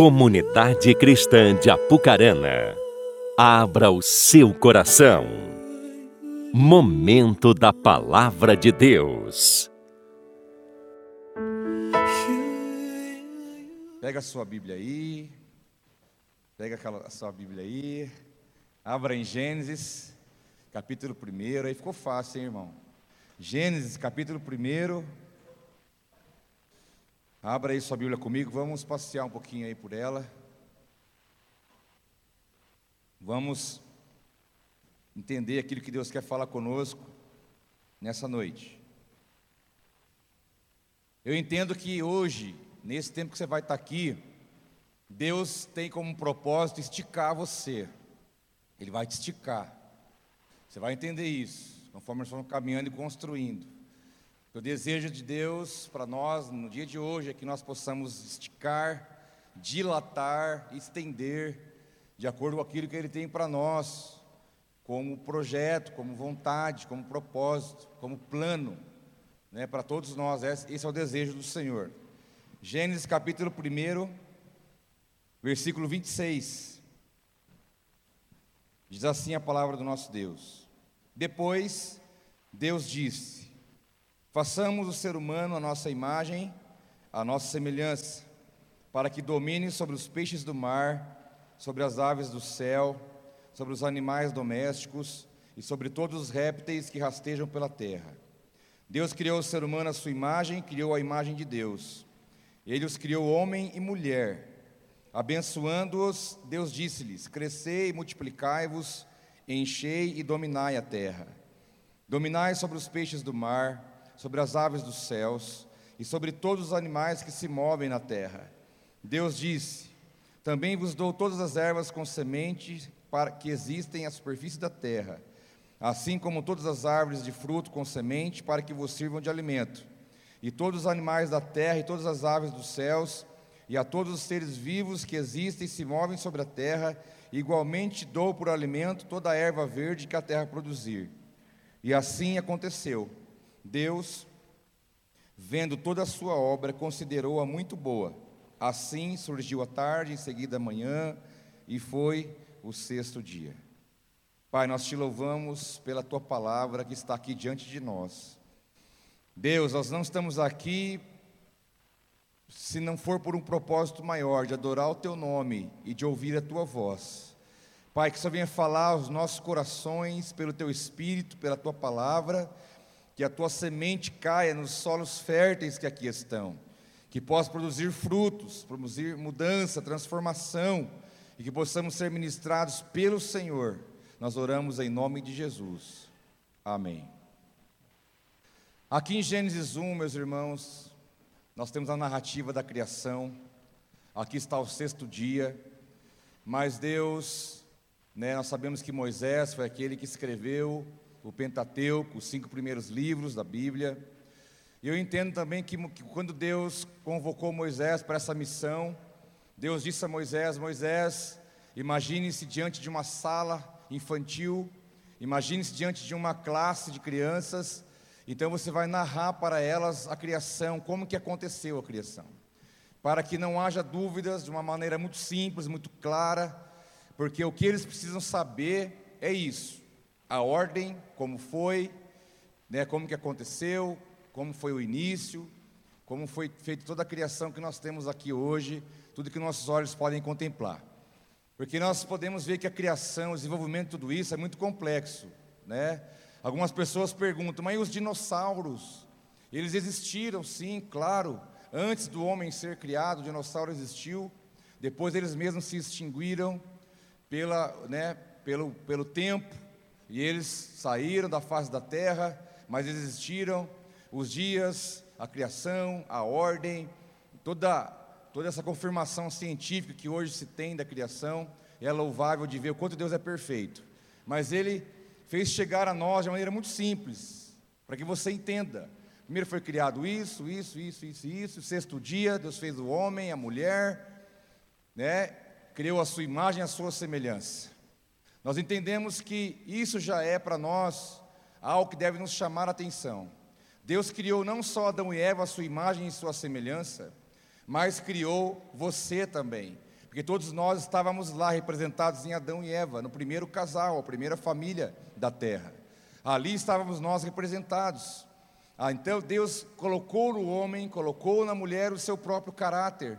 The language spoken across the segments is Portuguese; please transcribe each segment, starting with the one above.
Comunidade Cristã de Apucarana, abra o seu coração. Momento da Palavra de Deus. Pega a sua Bíblia aí, pega a sua Bíblia aí, abra em Gênesis, capítulo 1, aí ficou fácil, hein, irmão? Gênesis, capítulo 1, Abra aí sua Bíblia comigo, vamos passear um pouquinho aí por ela. Vamos entender aquilo que Deus quer falar conosco nessa noite. Eu entendo que hoje, nesse tempo que você vai estar aqui, Deus tem como propósito esticar você. Ele vai te esticar. Você vai entender isso, conforme nós vamos caminhando e construindo. O desejo de Deus para nós no dia de hoje é que nós possamos esticar, dilatar, estender, de acordo com aquilo que Ele tem para nós, como projeto, como vontade, como propósito, como plano, né, para todos nós. Esse é o desejo do Senhor. Gênesis capítulo 1, versículo 26. Diz assim a palavra do nosso Deus. Depois, Deus disse: Façamos o ser humano a nossa imagem, a nossa semelhança, para que domine sobre os peixes do mar, sobre as aves do céu, sobre os animais domésticos e sobre todos os répteis que rastejam pela terra. Deus criou o ser humano à sua imagem, criou a imagem de Deus. Ele os criou homem e mulher. Abençoando-os, Deus disse-lhes: Crescei e multiplicai-vos, enchei e dominai a terra. Dominai sobre os peixes do mar, sobre as aves dos céus e sobre todos os animais que se movem na terra. Deus disse: Também vos dou todas as ervas com semente para que existem à superfície da terra, assim como todas as árvores de fruto com semente para que vos sirvam de alimento. E todos os animais da terra e todas as aves dos céus e a todos os seres vivos que existem e se movem sobre a terra, igualmente dou por alimento toda a erva verde que a terra produzir. E assim aconteceu. Deus, vendo toda a sua obra, considerou-a muito boa. Assim surgiu a tarde, em seguida a manhã, e foi o sexto dia. Pai, nós te louvamos pela tua palavra que está aqui diante de nós. Deus, nós não estamos aqui se não for por um propósito maior de adorar o teu nome e de ouvir a tua voz. Pai, que só venha falar aos nossos corações pelo teu espírito, pela tua palavra que a tua semente caia nos solos férteis que aqui estão, que possa produzir frutos, produzir mudança, transformação, e que possamos ser ministrados pelo Senhor. Nós oramos em nome de Jesus. Amém. Aqui em Gênesis 1, meus irmãos, nós temos a narrativa da criação. Aqui está o sexto dia. Mas Deus, né, nós sabemos que Moisés foi aquele que escreveu o Pentateuco, os cinco primeiros livros da Bíblia. E eu entendo também que, que quando Deus convocou Moisés para essa missão, Deus disse a Moisés: Moisés, imagine-se diante de uma sala infantil, imagine-se diante de uma classe de crianças, então você vai narrar para elas a criação, como que aconteceu a criação, para que não haja dúvidas de uma maneira muito simples, muito clara, porque o que eles precisam saber é isso a ordem, como foi, né, como que aconteceu, como foi o início, como foi feita toda a criação que nós temos aqui hoje, tudo que nossos olhos podem contemplar. Porque nós podemos ver que a criação, o desenvolvimento de tudo isso é muito complexo, né? Algumas pessoas perguntam, mas os dinossauros? Eles existiram, sim, claro. Antes do homem ser criado, o dinossauro existiu. Depois eles mesmos se extinguiram pela, né, pelo, pelo tempo, e eles saíram da face da terra, mas existiram os dias, a criação, a ordem, toda, toda essa confirmação científica que hoje se tem da criação, é louvável de ver o quanto Deus é perfeito. Mas Ele fez chegar a nós de maneira muito simples, para que você entenda. Primeiro foi criado isso, isso, isso, isso, isso. Sexto dia, Deus fez o homem, a mulher, né? Criou a sua imagem, a sua semelhança. Nós entendemos que isso já é para nós algo que deve nos chamar a atenção. Deus criou não só Adão e Eva a sua imagem e sua semelhança, mas criou você também. porque todos nós estávamos lá representados em Adão e Eva, no primeiro casal, a primeira família da terra. Ali estávamos nós representados. Ah, então Deus colocou no homem, colocou na mulher o seu próprio caráter.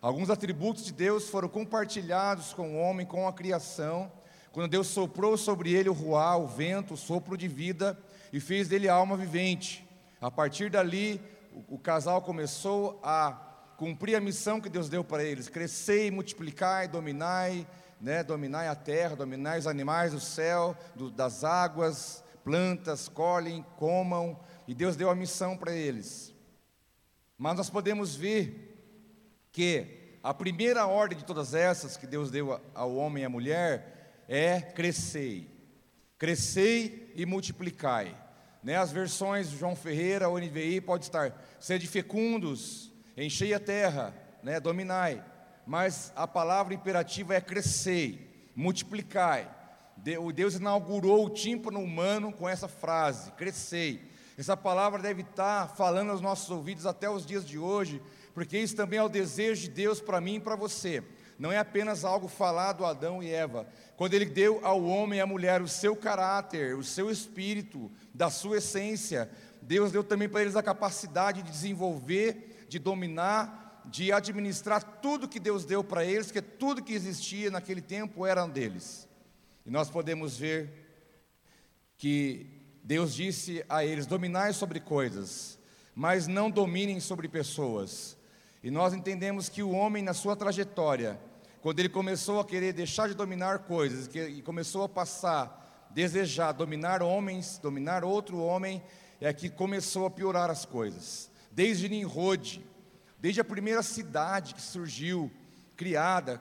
Alguns atributos de Deus foram compartilhados com o homem, com a criação, quando Deus soprou sobre ele o ruá, o vento, o sopro de vida, e fez dele alma vivente. A partir dali, o, o casal começou a cumprir a missão que Deus deu para eles: crescei, multiplicai, dominai, né, dominai a terra, dominai os animais do céu, do, das águas, plantas, colhem, comam, e Deus deu a missão para eles. Mas nós podemos ver que a primeira ordem de todas essas que Deus deu ao homem e à mulher é crescei, crescei e multiplicai. Né, as versões João Ferreira, ou NVI, pode estar sede fecundos, enchei a terra, né, dominai. Mas a palavra imperativa é crescei, multiplicai. O Deus inaugurou o tímpano humano com essa frase, crescei. Essa palavra deve estar falando aos nossos ouvidos até os dias de hoje, porque isso também é o desejo de Deus para mim e para você. Não é apenas algo falado a Adão e Eva. Quando Ele deu ao homem e à mulher o seu caráter, o seu espírito, da sua essência, Deus deu também para eles a capacidade de desenvolver, de dominar, de administrar tudo que Deus deu para eles, que tudo que existia naquele tempo era deles. E nós podemos ver que Deus disse a eles: dominai sobre coisas, mas não dominem sobre pessoas. E nós entendemos que o homem, na sua trajetória, quando ele começou a querer deixar de dominar coisas, e começou a passar, desejar dominar homens, dominar outro homem, é que começou a piorar as coisas. Desde Nimrod, desde a primeira cidade que surgiu, criada,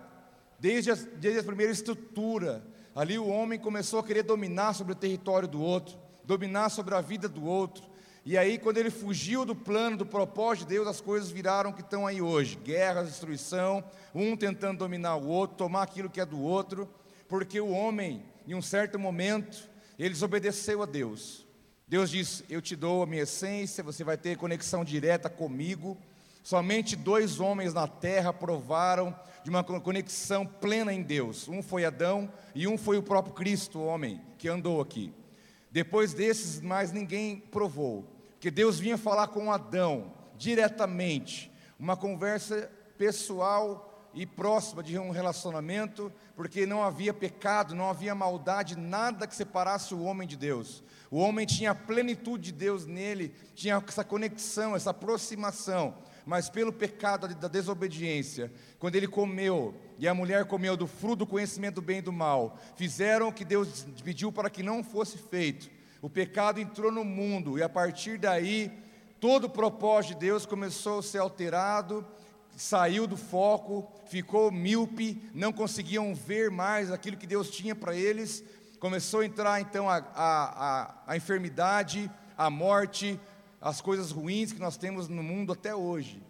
desde a, desde a primeira estrutura, ali o homem começou a querer dominar sobre o território do outro, dominar sobre a vida do outro, e aí, quando ele fugiu do plano, do propósito de Deus, as coisas viraram que estão aí hoje: guerra, destruição, um tentando dominar o outro, tomar aquilo que é do outro, porque o homem, em um certo momento, ele desobedeceu a Deus. Deus disse: Eu te dou a minha essência, você vai ter conexão direta comigo. Somente dois homens na terra provaram de uma conexão plena em Deus. Um foi Adão e um foi o próprio Cristo, o homem que andou aqui. Depois desses, mais ninguém provou que Deus vinha falar com Adão diretamente, uma conversa pessoal e próxima de um relacionamento, porque não havia pecado, não havia maldade, nada que separasse o homem de Deus. O homem tinha a plenitude de Deus nele, tinha essa conexão, essa aproximação, mas pelo pecado da desobediência, quando ele comeu e a mulher comeu do fruto do conhecimento do bem e do mal, fizeram o que Deus pediu para que não fosse feito. O pecado entrou no mundo e a partir daí todo o propósito de Deus começou a ser alterado, saiu do foco, ficou míope, não conseguiam ver mais aquilo que Deus tinha para eles. Começou a entrar então a, a, a, a enfermidade, a morte, as coisas ruins que nós temos no mundo até hoje.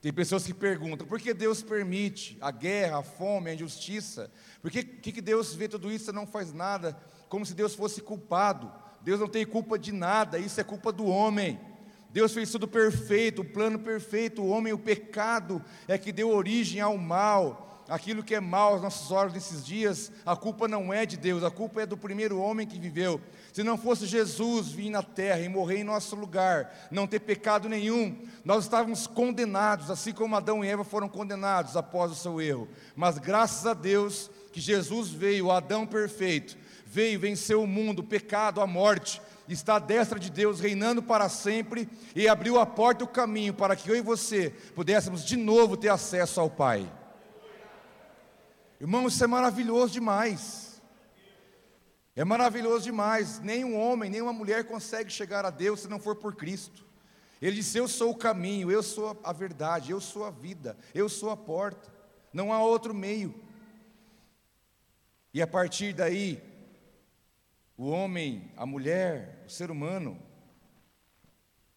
Tem pessoas que perguntam: por que Deus permite a guerra, a fome, a injustiça? Por que, que Deus vê tudo isso e não faz nada? Como se Deus fosse culpado. Deus não tem culpa de nada, isso é culpa do homem. Deus fez tudo perfeito, o plano perfeito, o homem, o pecado é que deu origem ao mal. Aquilo que é mal aos nossos olhos nesses dias, a culpa não é de Deus, a culpa é do primeiro homem que viveu. Se não fosse Jesus vir na terra e morrer em nosso lugar, não ter pecado nenhum, nós estávamos condenados, assim como Adão e Eva foram condenados após o seu erro. Mas graças a Deus que Jesus veio, Adão perfeito, veio, venceu o mundo, o pecado, a morte, está à destra de Deus, reinando para sempre, e abriu a porta e o caminho para que eu e você pudéssemos de novo ter acesso ao Pai. Irmãos, isso é maravilhoso demais. É maravilhoso demais. Nenhum homem, nenhuma mulher consegue chegar a Deus se não for por Cristo. Ele disse: Eu sou o caminho, eu sou a verdade, eu sou a vida, eu sou a porta. Não há outro meio. E a partir daí, o homem, a mulher, o ser humano,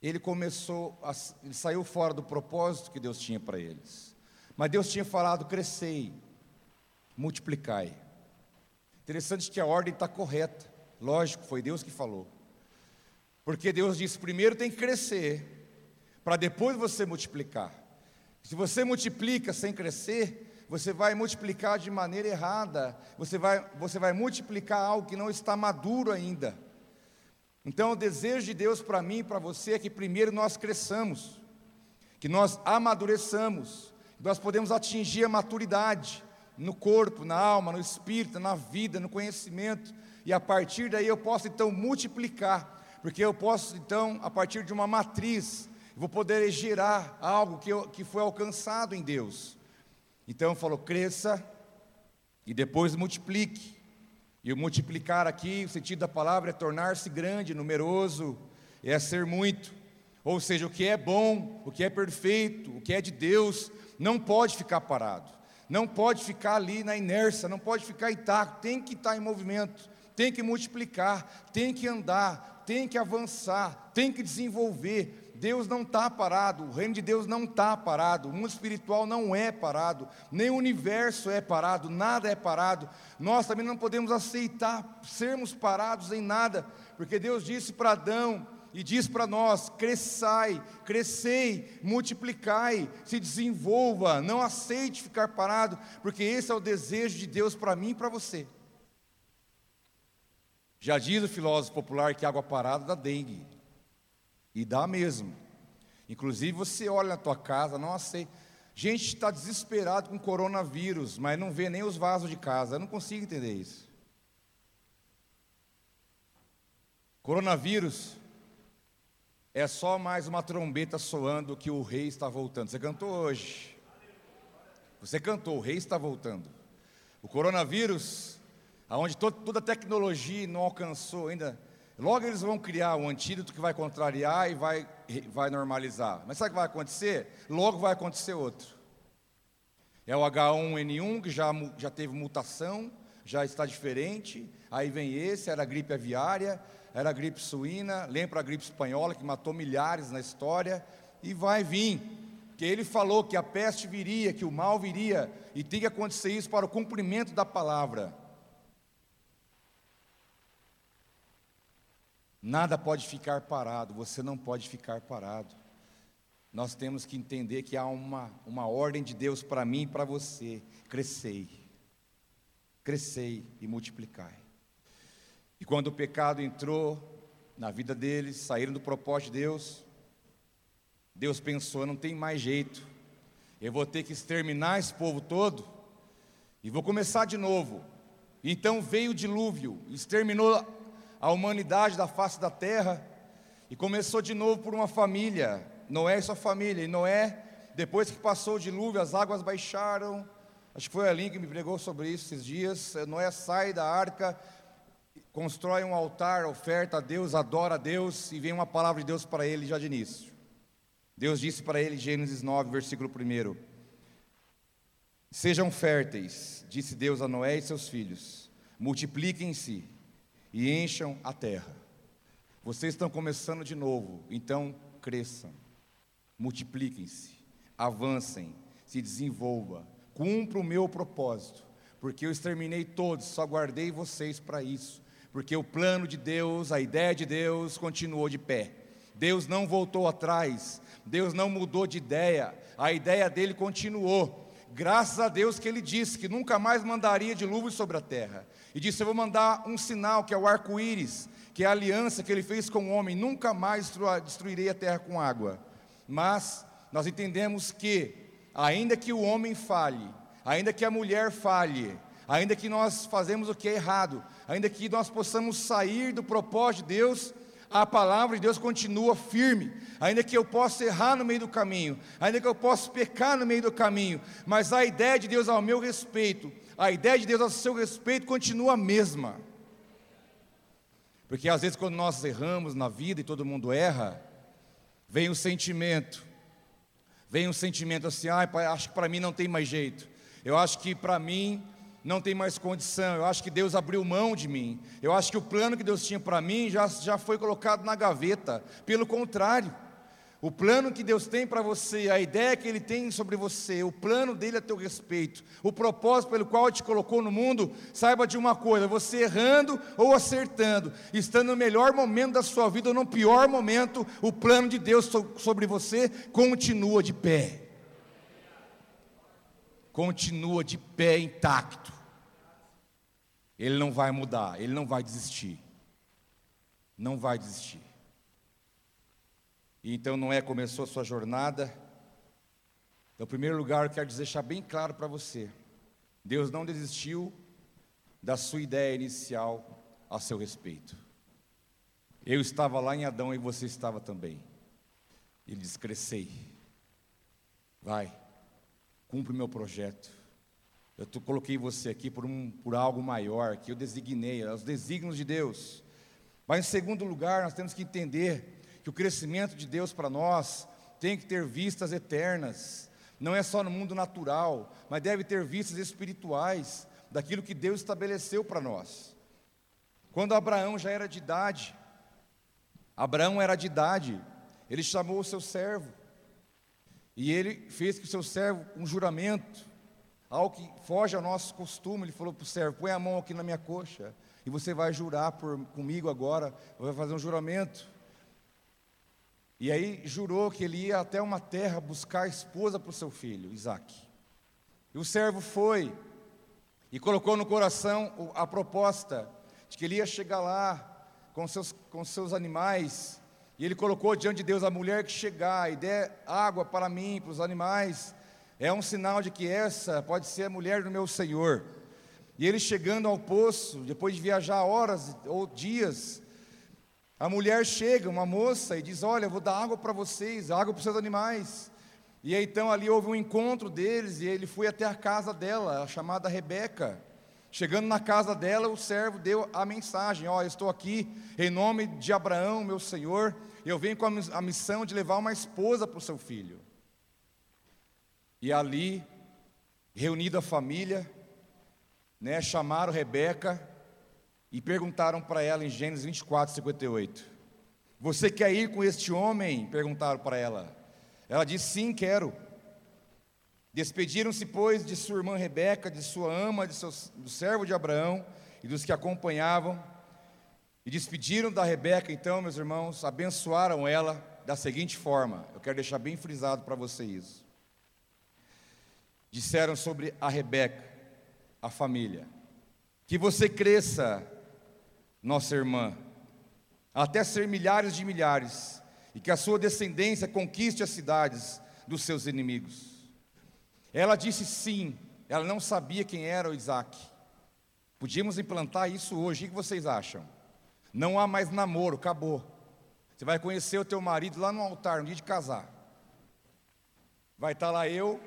ele começou, a, ele saiu fora do propósito que Deus tinha para eles. Mas Deus tinha falado: crescei, multiplicai. Interessante que a ordem está correta. Lógico, foi Deus que falou. Porque Deus disse: primeiro tem que crescer, para depois você multiplicar. Se você multiplica sem crescer, você vai multiplicar de maneira errada, você vai, você vai multiplicar algo que não está maduro ainda. Então, o desejo de Deus para mim e para você é que primeiro nós cresçamos, que nós amadureçamos, que nós podemos atingir a maturidade no corpo, na alma, no espírito, na vida, no conhecimento, e a partir daí eu posso então multiplicar, porque eu posso então, a partir de uma matriz, vou poder gerar algo que, eu, que foi alcançado em Deus. Então falou: cresça e depois multiplique. E o multiplicar aqui, o sentido da palavra é tornar-se grande, numeroso, é ser muito. Ou seja, o que é bom, o que é perfeito, o que é de Deus, não pode ficar parado, não pode ficar ali na inércia, não pode ficar intacto, tem que estar em movimento, tem que multiplicar, tem que andar, tem que avançar, tem que desenvolver, Deus não está parado, o reino de Deus não está parado, o mundo espiritual não é parado, nem o universo é parado, nada é parado. Nós também não podemos aceitar sermos parados em nada, porque Deus disse para Adão e diz para nós: cresçai, crescei, multiplicai, se desenvolva, não aceite ficar parado, porque esse é o desejo de Deus para mim e para você. Já diz o filósofo popular que água parada dá dengue. E dá mesmo. Inclusive você olha na tua casa, não aceita. Gente está desesperado com coronavírus, mas não vê nem os vasos de casa. Eu não consigo entender isso. Coronavírus é só mais uma trombeta soando que o rei está voltando. Você cantou hoje. Você cantou, o rei está voltando. O coronavírus, aonde toda a tecnologia não alcançou ainda, Logo eles vão criar um antídoto que vai contrariar e vai, vai normalizar. Mas sabe o que vai acontecer? Logo vai acontecer outro. É o H1N1 que já, já teve mutação, já está diferente. Aí vem esse, era a gripe aviária, era a gripe suína, lembra a gripe espanhola que matou milhares na história. E vai vir. Que ele falou que a peste viria, que o mal viria, e tem que acontecer isso para o cumprimento da palavra. Nada pode ficar parado, você não pode ficar parado. Nós temos que entender que há uma, uma ordem de Deus para mim e para você: crescei, crescei e multiplicai. E quando o pecado entrou na vida deles, saíram do propósito de Deus, Deus pensou: não tem mais jeito, eu vou ter que exterminar esse povo todo e vou começar de novo. Então veio o dilúvio, exterminou a humanidade da face da terra, e começou de novo por uma família, Noé e sua família. E Noé, depois que passou o dilúvio, as águas baixaram. Acho que foi a Link que me pregou sobre isso esses dias. Noé sai da arca, constrói um altar, oferta a Deus, adora a Deus, e vem uma palavra de Deus para ele já de início. Deus disse para ele, Gênesis 9, versículo 1: Sejam férteis, disse Deus a Noé e seus filhos, multipliquem-se e encham a terra. Vocês estão começando de novo, então cresçam, multipliquem-se, avancem, se desenvolva, cumpra o meu propósito, porque eu exterminei todos, só guardei vocês para isso, porque o plano de Deus, a ideia de Deus continuou de pé. Deus não voltou atrás, Deus não mudou de ideia, a ideia dele continuou. Graças a Deus que ele disse que nunca mais mandaria dilúvio sobre a terra. E disse: Eu vou mandar um sinal, que é o arco-íris, que é a aliança que ele fez com o homem. Nunca mais destruirei a terra com água. Mas nós entendemos que, ainda que o homem falhe, ainda que a mulher falhe, ainda que nós fazemos o que é errado, ainda que nós possamos sair do propósito de Deus, a palavra de Deus continua firme, ainda que eu possa errar no meio do caminho, ainda que eu possa pecar no meio do caminho, mas a ideia de Deus ao meu respeito, a ideia de Deus a seu respeito continua a mesma. Porque às vezes quando nós erramos na vida e todo mundo erra, vem um sentimento, vem um sentimento assim, ah, acho que para mim não tem mais jeito. Eu acho que para mim não tem mais condição. Eu acho que Deus abriu mão de mim. Eu acho que o plano que Deus tinha para mim já, já foi colocado na gaveta. Pelo contrário, o plano que Deus tem para você, a ideia que Ele tem sobre você, o plano dele a teu respeito, o propósito pelo qual Ele te colocou no mundo, saiba de uma coisa: você errando ou acertando, estando no melhor momento da sua vida ou no pior momento, o plano de Deus sobre você continua de pé. Continua de pé intacto. Ele não vai mudar, ele não vai desistir. Não vai desistir. E então Noé começou a sua jornada. Então, em primeiro lugar, eu quero deixar bem claro para você: Deus não desistiu da sua ideia inicial a seu respeito. Eu estava lá em Adão e você estava também. Ele diz: crescei, vai, cumpre o meu projeto. Eu coloquei você aqui por, um, por algo maior, que eu designei, os desígnios de Deus. Mas, em segundo lugar, nós temos que entender que o crescimento de Deus para nós tem que ter vistas eternas, não é só no mundo natural, mas deve ter vistas espirituais daquilo que Deus estabeleceu para nós. Quando Abraão já era de idade, Abraão era de idade, ele chamou o seu servo, e ele fez com o seu servo um juramento, algo que foge ao nosso costume. Ele falou para o servo: põe a mão aqui na minha coxa, e você vai jurar por, comigo agora, vai fazer um juramento. E aí jurou que ele ia até uma terra buscar esposa para o seu filho, Isaac. E o servo foi e colocou no coração a proposta de que ele ia chegar lá com seus, com seus animais e ele colocou diante de Deus a mulher que chegar e der água para mim, para os animais, é um sinal de que essa pode ser a mulher do meu Senhor. E ele chegando ao poço, depois de viajar horas ou dias, a mulher chega, uma moça, e diz: Olha, eu vou dar água para vocês, água para os seus animais. E então ali houve um encontro deles, e ele foi até a casa dela, a chamada Rebeca. Chegando na casa dela, o servo deu a mensagem: Ó, oh, estou aqui em nome de Abraão, meu senhor, eu venho com a missão de levar uma esposa para o seu filho. E ali, reunida a família, né, chamaram Rebeca e perguntaram para ela em Gênesis 24, 58. Você quer ir com este homem? Perguntaram para ela. Ela disse: Sim, quero. Despediram-se, pois, de sua irmã Rebeca, de sua ama, de seu, do servo de Abraão e dos que acompanhavam e despediram da Rebeca, então, meus irmãos, abençoaram ela da seguinte forma: eu quero deixar bem frisado para você isso. Disseram sobre a Rebeca, a família, que você cresça, nossa irmã, até ser milhares de milhares, e que a sua descendência conquiste as cidades dos seus inimigos. Ela disse sim, ela não sabia quem era o Isaac. Podíamos implantar isso hoje, o que vocês acham? Não há mais namoro, acabou. Você vai conhecer o teu marido lá no altar, no dia de casar. Vai estar lá eu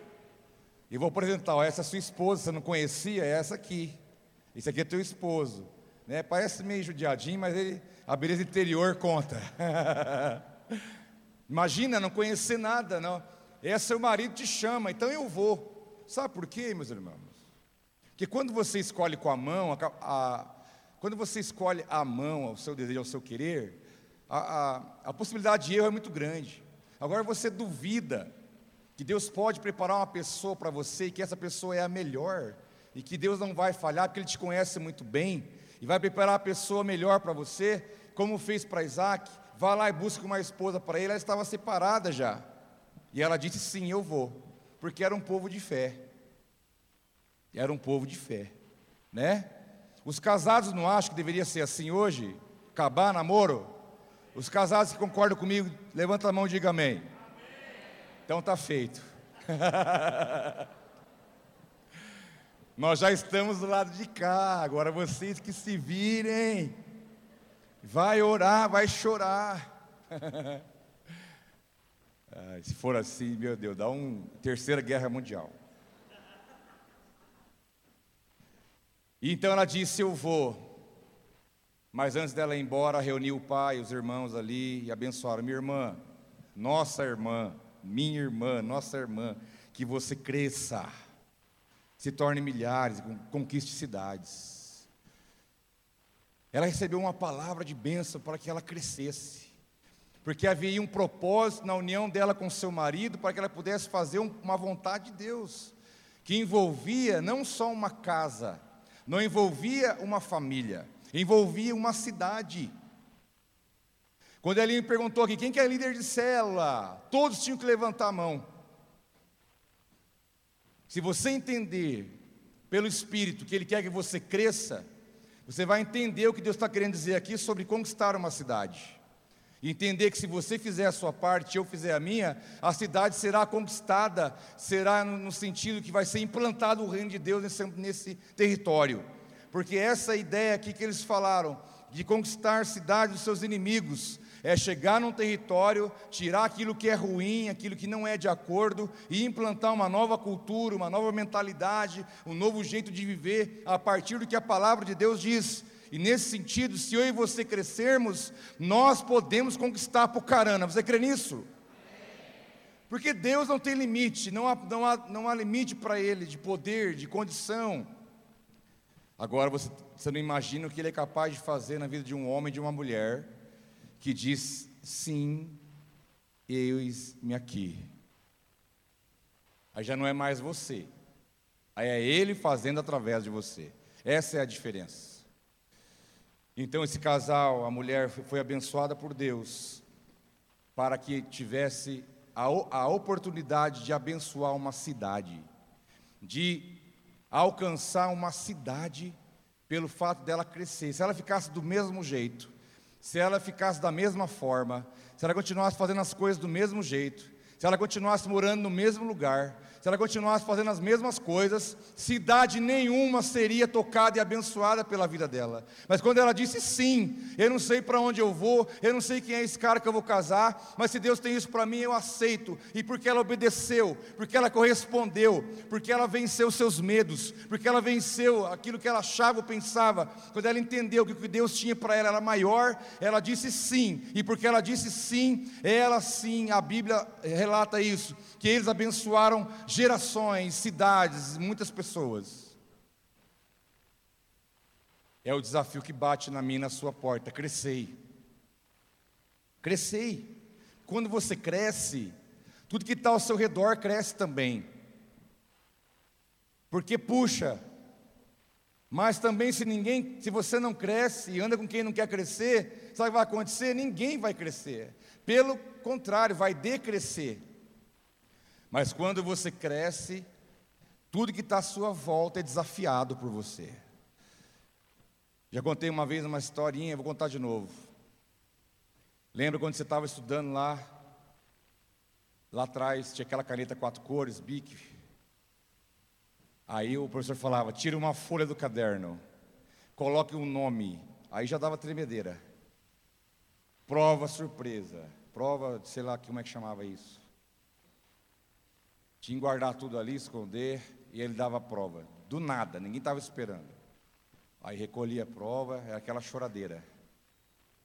e vou apresentar, ó, essa é sua esposa, você não conhecia, é essa aqui. Esse aqui é teu esposo. Né? Parece meio judiadinho, mas ele, a beleza interior conta. Imagina não conhecer nada, não. Esse seu marido te chama, então eu vou. Sabe por quê, meus irmãos? Porque quando você escolhe com a mão, a, a quando você escolhe a mão, ao seu desejo, ao seu querer, a, a, possibilidade de erro é muito grande. Agora você duvida que Deus pode preparar uma pessoa para você e que essa pessoa é a melhor, e que Deus não vai falhar porque Ele te conhece muito bem, e vai preparar a pessoa melhor para você, como fez para Isaac. Vá lá e busca uma esposa para ele, ela estava separada já. E ela disse: Sim, eu vou, porque era um povo de fé. Era um povo de fé, né? Os casados não acham que deveria ser assim hoje? Acabar namoro? Os casados que concordam comigo, levanta a mão e diga amém. amém. Então está feito. Nós já estamos do lado de cá, agora vocês que se virem. Vai orar, vai chorar. se for assim, meu Deus, dá uma terceira guerra mundial. E então ela disse: Eu vou. Mas antes dela ir embora, reuniu o pai, os irmãos ali e abençoaram. Minha irmã, nossa irmã, minha irmã, nossa irmã, que você cresça, se torne milhares, conquiste cidades. Ela recebeu uma palavra de bênção para que ela crescesse, porque havia um propósito na união dela com seu marido para que ela pudesse fazer uma vontade de Deus, que envolvia não só uma casa, não envolvia uma família, envolvia uma cidade. Quando ele me perguntou aqui, quem que é líder de célula? Todos tinham que levantar a mão. Se você entender pelo Espírito que Ele quer que você cresça, você vai entender o que Deus está querendo dizer aqui sobre conquistar uma cidade. Entender que se você fizer a sua parte eu fizer a minha, a cidade será conquistada, será no sentido que vai ser implantado o reino de Deus nesse, nesse território. Porque essa ideia aqui que eles falaram, de conquistar cidades dos seus inimigos, é chegar num território, tirar aquilo que é ruim, aquilo que não é de acordo e implantar uma nova cultura, uma nova mentalidade, um novo jeito de viver a partir do que a palavra de Deus diz. E nesse sentido, se eu e você crescermos, nós podemos conquistar Pucarana. Você crê nisso? Porque Deus não tem limite, não há, não há, não há limite para Ele de poder, de condição. Agora você, você não imagina o que Ele é capaz de fazer na vida de um homem e de uma mulher que diz: sim, eis-me aqui. Aí já não é mais você, aí é Ele fazendo através de você. Essa é a diferença. Então, esse casal, a mulher foi abençoada por Deus para que tivesse a, a oportunidade de abençoar uma cidade, de alcançar uma cidade pelo fato dela crescer. Se ela ficasse do mesmo jeito, se ela ficasse da mesma forma, se ela continuasse fazendo as coisas do mesmo jeito, se ela continuasse morando no mesmo lugar, se ela continuasse fazendo as mesmas coisas, cidade nenhuma seria tocada e abençoada pela vida dela. Mas quando ela disse sim, eu não sei para onde eu vou, eu não sei quem é esse cara que eu vou casar, mas se Deus tem isso para mim, eu aceito. E porque ela obedeceu, porque ela correspondeu, porque ela venceu seus medos, porque ela venceu aquilo que ela achava ou pensava, quando ela entendeu que o que Deus tinha para ela era maior, ela disse sim. E porque ela disse sim, ela sim, a Bíblia relata isso, que eles abençoaram gerações, cidades, muitas pessoas. É o desafio que bate na minha na sua porta. Crescei. Crescei. Quando você cresce, tudo que está ao seu redor cresce também. Porque puxa. Mas também se ninguém, se você não cresce e anda com quem não quer crescer, sabe o que vai acontecer? Ninguém vai crescer. Pelo contrário, vai decrescer. Mas quando você cresce, tudo que está à sua volta é desafiado por você. Já contei uma vez uma historinha, vou contar de novo. Lembra quando você estava estudando lá? Lá atrás tinha aquela caneta quatro cores, Bic. Aí o professor falava: tira uma folha do caderno, coloque um nome. Aí já dava tremedeira. Prova surpresa. Prova, sei lá como é que chamava isso. Tinha que guardar tudo ali, esconder, e ele dava a prova. Do nada, ninguém estava esperando. Aí recolhia a prova, era aquela choradeira.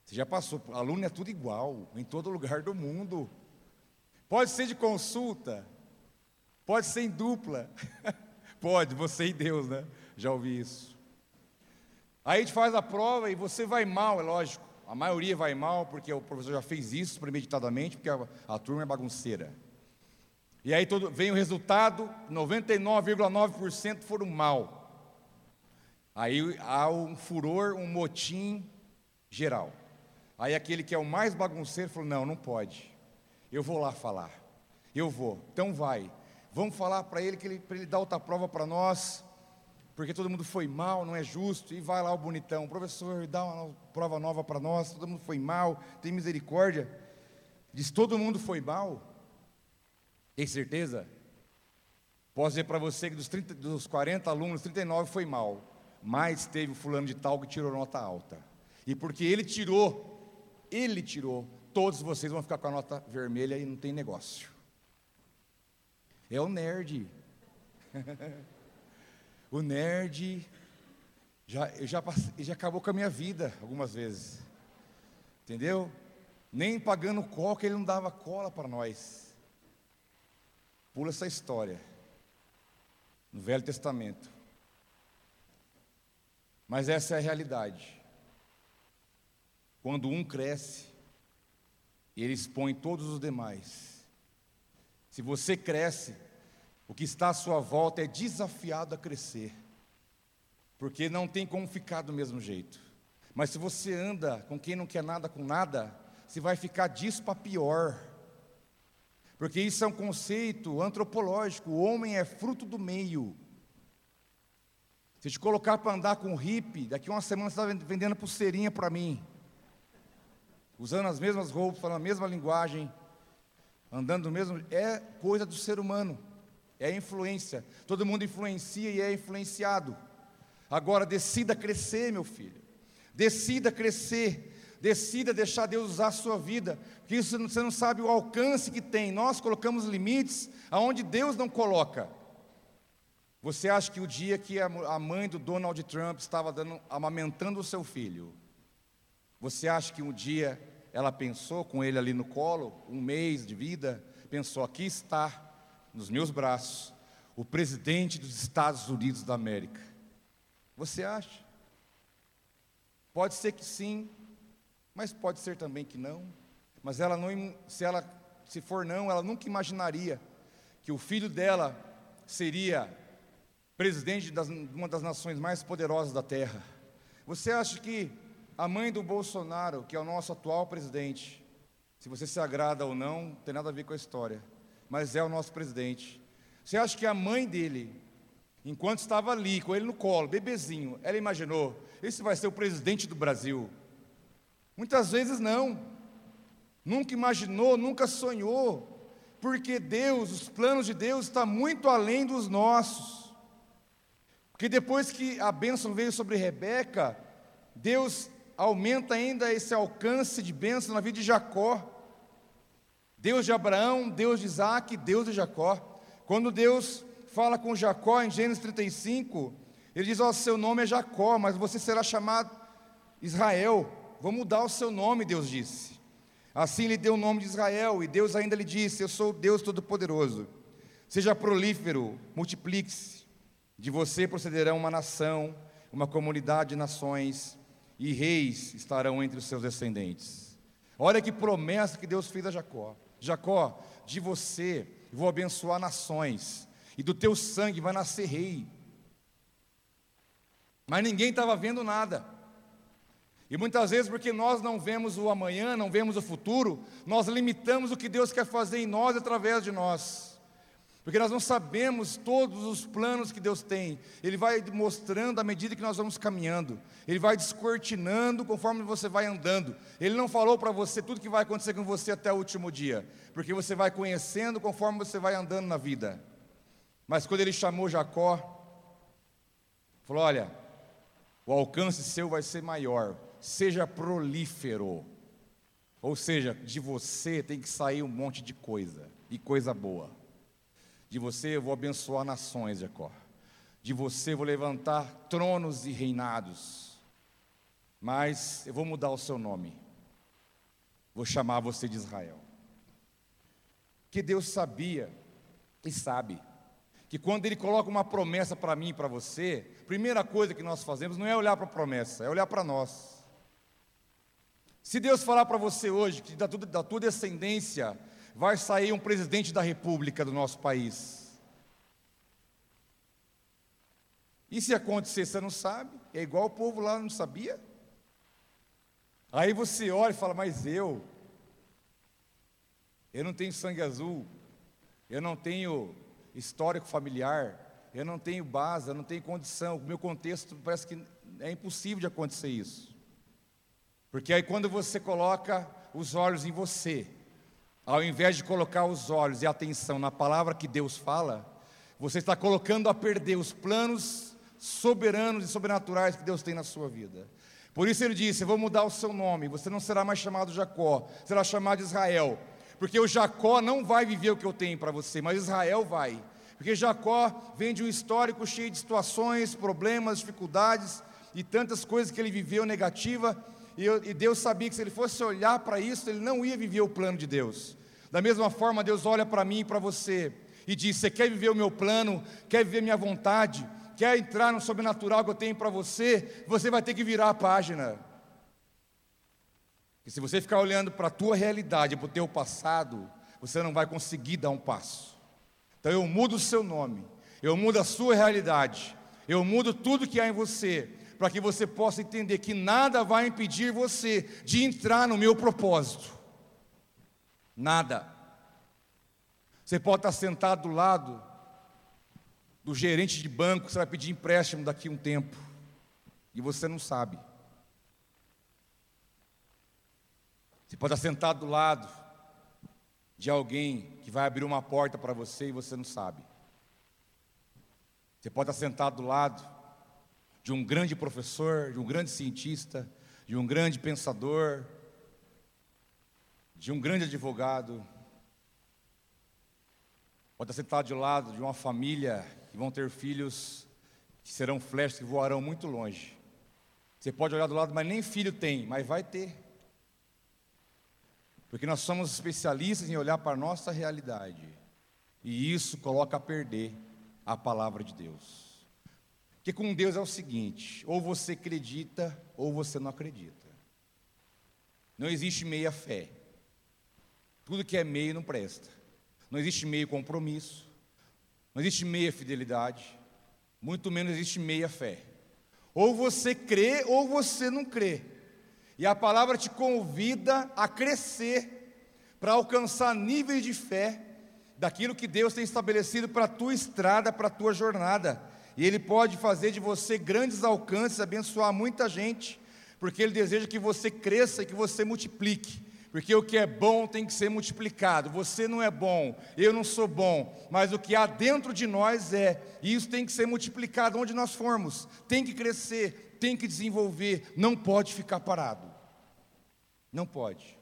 Você já passou, aluno é tudo igual, em todo lugar do mundo. Pode ser de consulta, pode ser em dupla. pode, você e Deus, né? Já ouvi isso. Aí a gente faz a prova e você vai mal, é lógico. A maioria vai mal porque o professor já fez isso premeditadamente, porque a, a turma é bagunceira. E aí todo, vem o resultado: 99,9% foram mal. Aí há um furor, um motim geral. Aí aquele que é o mais bagunceiro falou: não, não pode. Eu vou lá falar. Eu vou. Então vai. Vamos falar para ele que ele, para ele dar outra prova para nós, porque todo mundo foi mal, não é justo. E vai lá o bonitão, professor, dá uma prova nova para nós. Todo mundo foi mal, tem misericórdia. Diz: todo mundo foi mal. Tem certeza? Posso dizer para você que dos, 30, dos 40 alunos, 39 foi mal, mas teve o fulano de tal que tirou nota alta. E porque ele tirou, ele tirou, todos vocês vão ficar com a nota vermelha e não tem negócio. É o nerd. o nerd já, já, já acabou com a minha vida algumas vezes. Entendeu? Nem pagando cola, ele não dava cola para nós. Pula essa história. No Velho Testamento. Mas essa é a realidade. Quando um cresce, ele expõe todos os demais. Se você cresce, o que está à sua volta é desafiado a crescer, porque não tem como ficar do mesmo jeito. Mas se você anda com quem não quer nada com nada, você vai ficar disso para pior. Porque isso é um conceito antropológico. O homem é fruto do meio. Se te colocar para andar com hippie, daqui uma semana você está vendendo pulseirinha para mim. Usando as mesmas roupas, falando a mesma linguagem, andando do mesmo. É coisa do ser humano. É influência. Todo mundo influencia e é influenciado. Agora decida crescer, meu filho. Decida crescer. Decida deixar Deus usar a sua vida, porque isso você não sabe o alcance que tem. Nós colocamos limites aonde Deus não coloca. Você acha que o dia que a mãe do Donald Trump estava dando, amamentando o seu filho, você acha que um dia ela pensou com ele ali no colo, um mês de vida, pensou: aqui está, nos meus braços, o presidente dos Estados Unidos da América? Você acha? Pode ser que sim, mas pode ser também que não. Mas ela não, se ela se for não, ela nunca imaginaria que o filho dela seria presidente de uma das nações mais poderosas da Terra. Você acha que a mãe do Bolsonaro, que é o nosso atual presidente, se você se agrada ou não, tem nada a ver com a história, mas é o nosso presidente. Você acha que a mãe dele, enquanto estava ali com ele no colo, bebezinho, ela imaginou: esse vai ser o presidente do Brasil? Muitas vezes não. Nunca imaginou, nunca sonhou. Porque Deus, os planos de Deus estão muito além dos nossos. Porque depois que a bênção veio sobre Rebeca, Deus aumenta ainda esse alcance de bênção na vida de Jacó. Deus de Abraão, Deus de Isaac, Deus de Jacó. Quando Deus fala com Jacó em Gênesis 35, ele diz: Ó, oh, seu nome é Jacó, mas você será chamado Israel vou mudar o seu nome, Deus disse. Assim lhe deu o nome de Israel, e Deus ainda lhe disse: Eu sou Deus Todo-Poderoso. Seja prolífero, multiplique-se. De você procederão uma nação, uma comunidade de nações, e reis estarão entre os seus descendentes. Olha que promessa que Deus fez a Jacó: Jacó, de você vou abençoar nações, e do teu sangue vai nascer rei. Mas ninguém estava vendo nada. E muitas vezes, porque nós não vemos o amanhã, não vemos o futuro, nós limitamos o que Deus quer fazer em nós através de nós. Porque nós não sabemos todos os planos que Deus tem. Ele vai mostrando à medida que nós vamos caminhando. Ele vai descortinando conforme você vai andando. Ele não falou para você tudo que vai acontecer com você até o último dia. Porque você vai conhecendo conforme você vai andando na vida. Mas quando ele chamou Jacó, falou: Olha, o alcance seu vai ser maior seja prolífero. Ou seja, de você tem que sair um monte de coisa, e coisa boa. De você eu vou abençoar nações, Jacó. De você eu vou levantar tronos e reinados. Mas eu vou mudar o seu nome. Vou chamar você de Israel. Que Deus sabia e sabe que quando Ele coloca uma promessa para mim e para você, primeira coisa que nós fazemos não é olhar para a promessa, é olhar para nós. Se Deus falar para você hoje que da tua, da tua descendência vai sair um presidente da república do nosso país, e se acontecer, você não sabe? É igual o povo lá não sabia? Aí você olha e fala, mas eu, eu não tenho sangue azul, eu não tenho histórico familiar, eu não tenho base, eu não tenho condição, o meu contexto parece que é impossível de acontecer isso. Porque aí quando você coloca os olhos em você, ao invés de colocar os olhos e atenção na palavra que Deus fala, você está colocando a perder os planos soberanos e sobrenaturais que Deus tem na sua vida. Por isso ele disse: Eu vou mudar o seu nome, você não será mais chamado Jacó, será chamado Israel. Porque o Jacó não vai viver o que eu tenho para você, mas Israel vai. Porque Jacó vem de um histórico cheio de situações, problemas, dificuldades e tantas coisas que ele viveu negativa e, eu, e Deus sabia que se ele fosse olhar para isso, ele não ia viver o plano de Deus. Da mesma forma, Deus olha para mim e para você e diz: Você quer viver o meu plano? Quer viver minha vontade? Quer entrar no sobrenatural que eu tenho para você? Você vai ter que virar a página. E se você ficar olhando para a tua realidade, para o teu passado, você não vai conseguir dar um passo. Então eu mudo o seu nome, eu mudo a sua realidade, eu mudo tudo que há em você, para que você possa entender que nada vai impedir você de entrar no meu propósito. Nada. Você pode estar sentado do lado do gerente de banco, você vai pedir empréstimo daqui a um tempo, e você não sabe. Você pode estar sentado do lado de alguém que vai abrir uma porta para você e você não sabe. Você pode estar sentado do lado de um grande professor, de um grande cientista, de um grande pensador, de um grande advogado. Pode estar de lado de uma família que vão ter filhos que serão flechas que voarão muito longe. Você pode olhar do lado, mas nem filho tem, mas vai ter. Porque nós somos especialistas em olhar para a nossa realidade. E isso coloca a perder a palavra de Deus. Porque com Deus é o seguinte: ou você acredita, ou você não acredita. Não existe meia fé. Tudo que é meio não presta. Não existe meio compromisso. Não existe meia fidelidade. Muito menos existe meia fé. Ou você crê, ou você não crê. E a palavra te convida a crescer, para alcançar níveis de fé daquilo que Deus tem estabelecido para a tua estrada, para a tua jornada. E Ele pode fazer de você grandes alcances, abençoar muita gente, porque Ele deseja que você cresça e que você multiplique. Porque o que é bom tem que ser multiplicado. Você não é bom, eu não sou bom, mas o que há dentro de nós é, e isso tem que ser multiplicado onde nós formos. Tem que crescer, tem que desenvolver, não pode ficar parado. Não pode.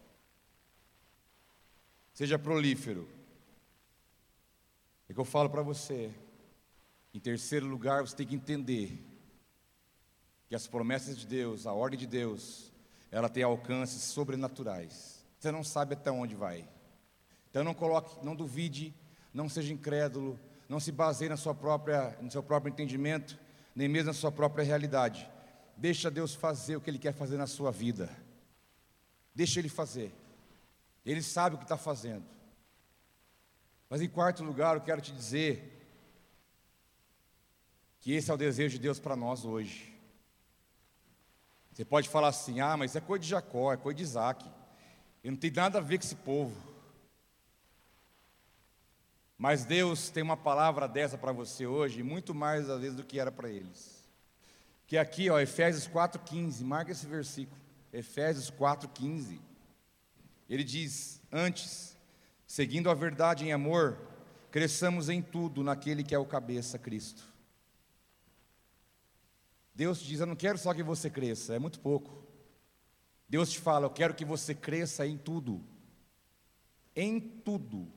Seja prolífero. É que eu falo para você. Em terceiro lugar, você tem que entender que as promessas de Deus, a ordem de Deus, ela tem alcances sobrenaturais. Você não sabe até onde vai. Então não coloque, não duvide, não seja incrédulo, não se baseie na sua própria, no seu próprio entendimento, nem mesmo na sua própria realidade. Deixa Deus fazer o que Ele quer fazer na sua vida. Deixa Ele fazer. Ele sabe o que está fazendo. Mas em quarto lugar, eu quero te dizer que esse é o desejo de Deus para nós hoje. Você pode falar assim: ah, mas é coisa de Jacó, é coisa de Isaac. Eu não tem nada a ver com esse povo. Mas Deus tem uma palavra dessa para você hoje, muito mais às vezes do que era para eles que é aqui, ó, Efésios 4,15, marca esse versículo, Efésios 4,15. Ele diz: Antes, seguindo a verdade em amor, cresçamos em tudo naquele que é o cabeça, Cristo. Deus diz: Eu não quero só que você cresça, é muito pouco. Deus te fala: Eu quero que você cresça em tudo. Em tudo.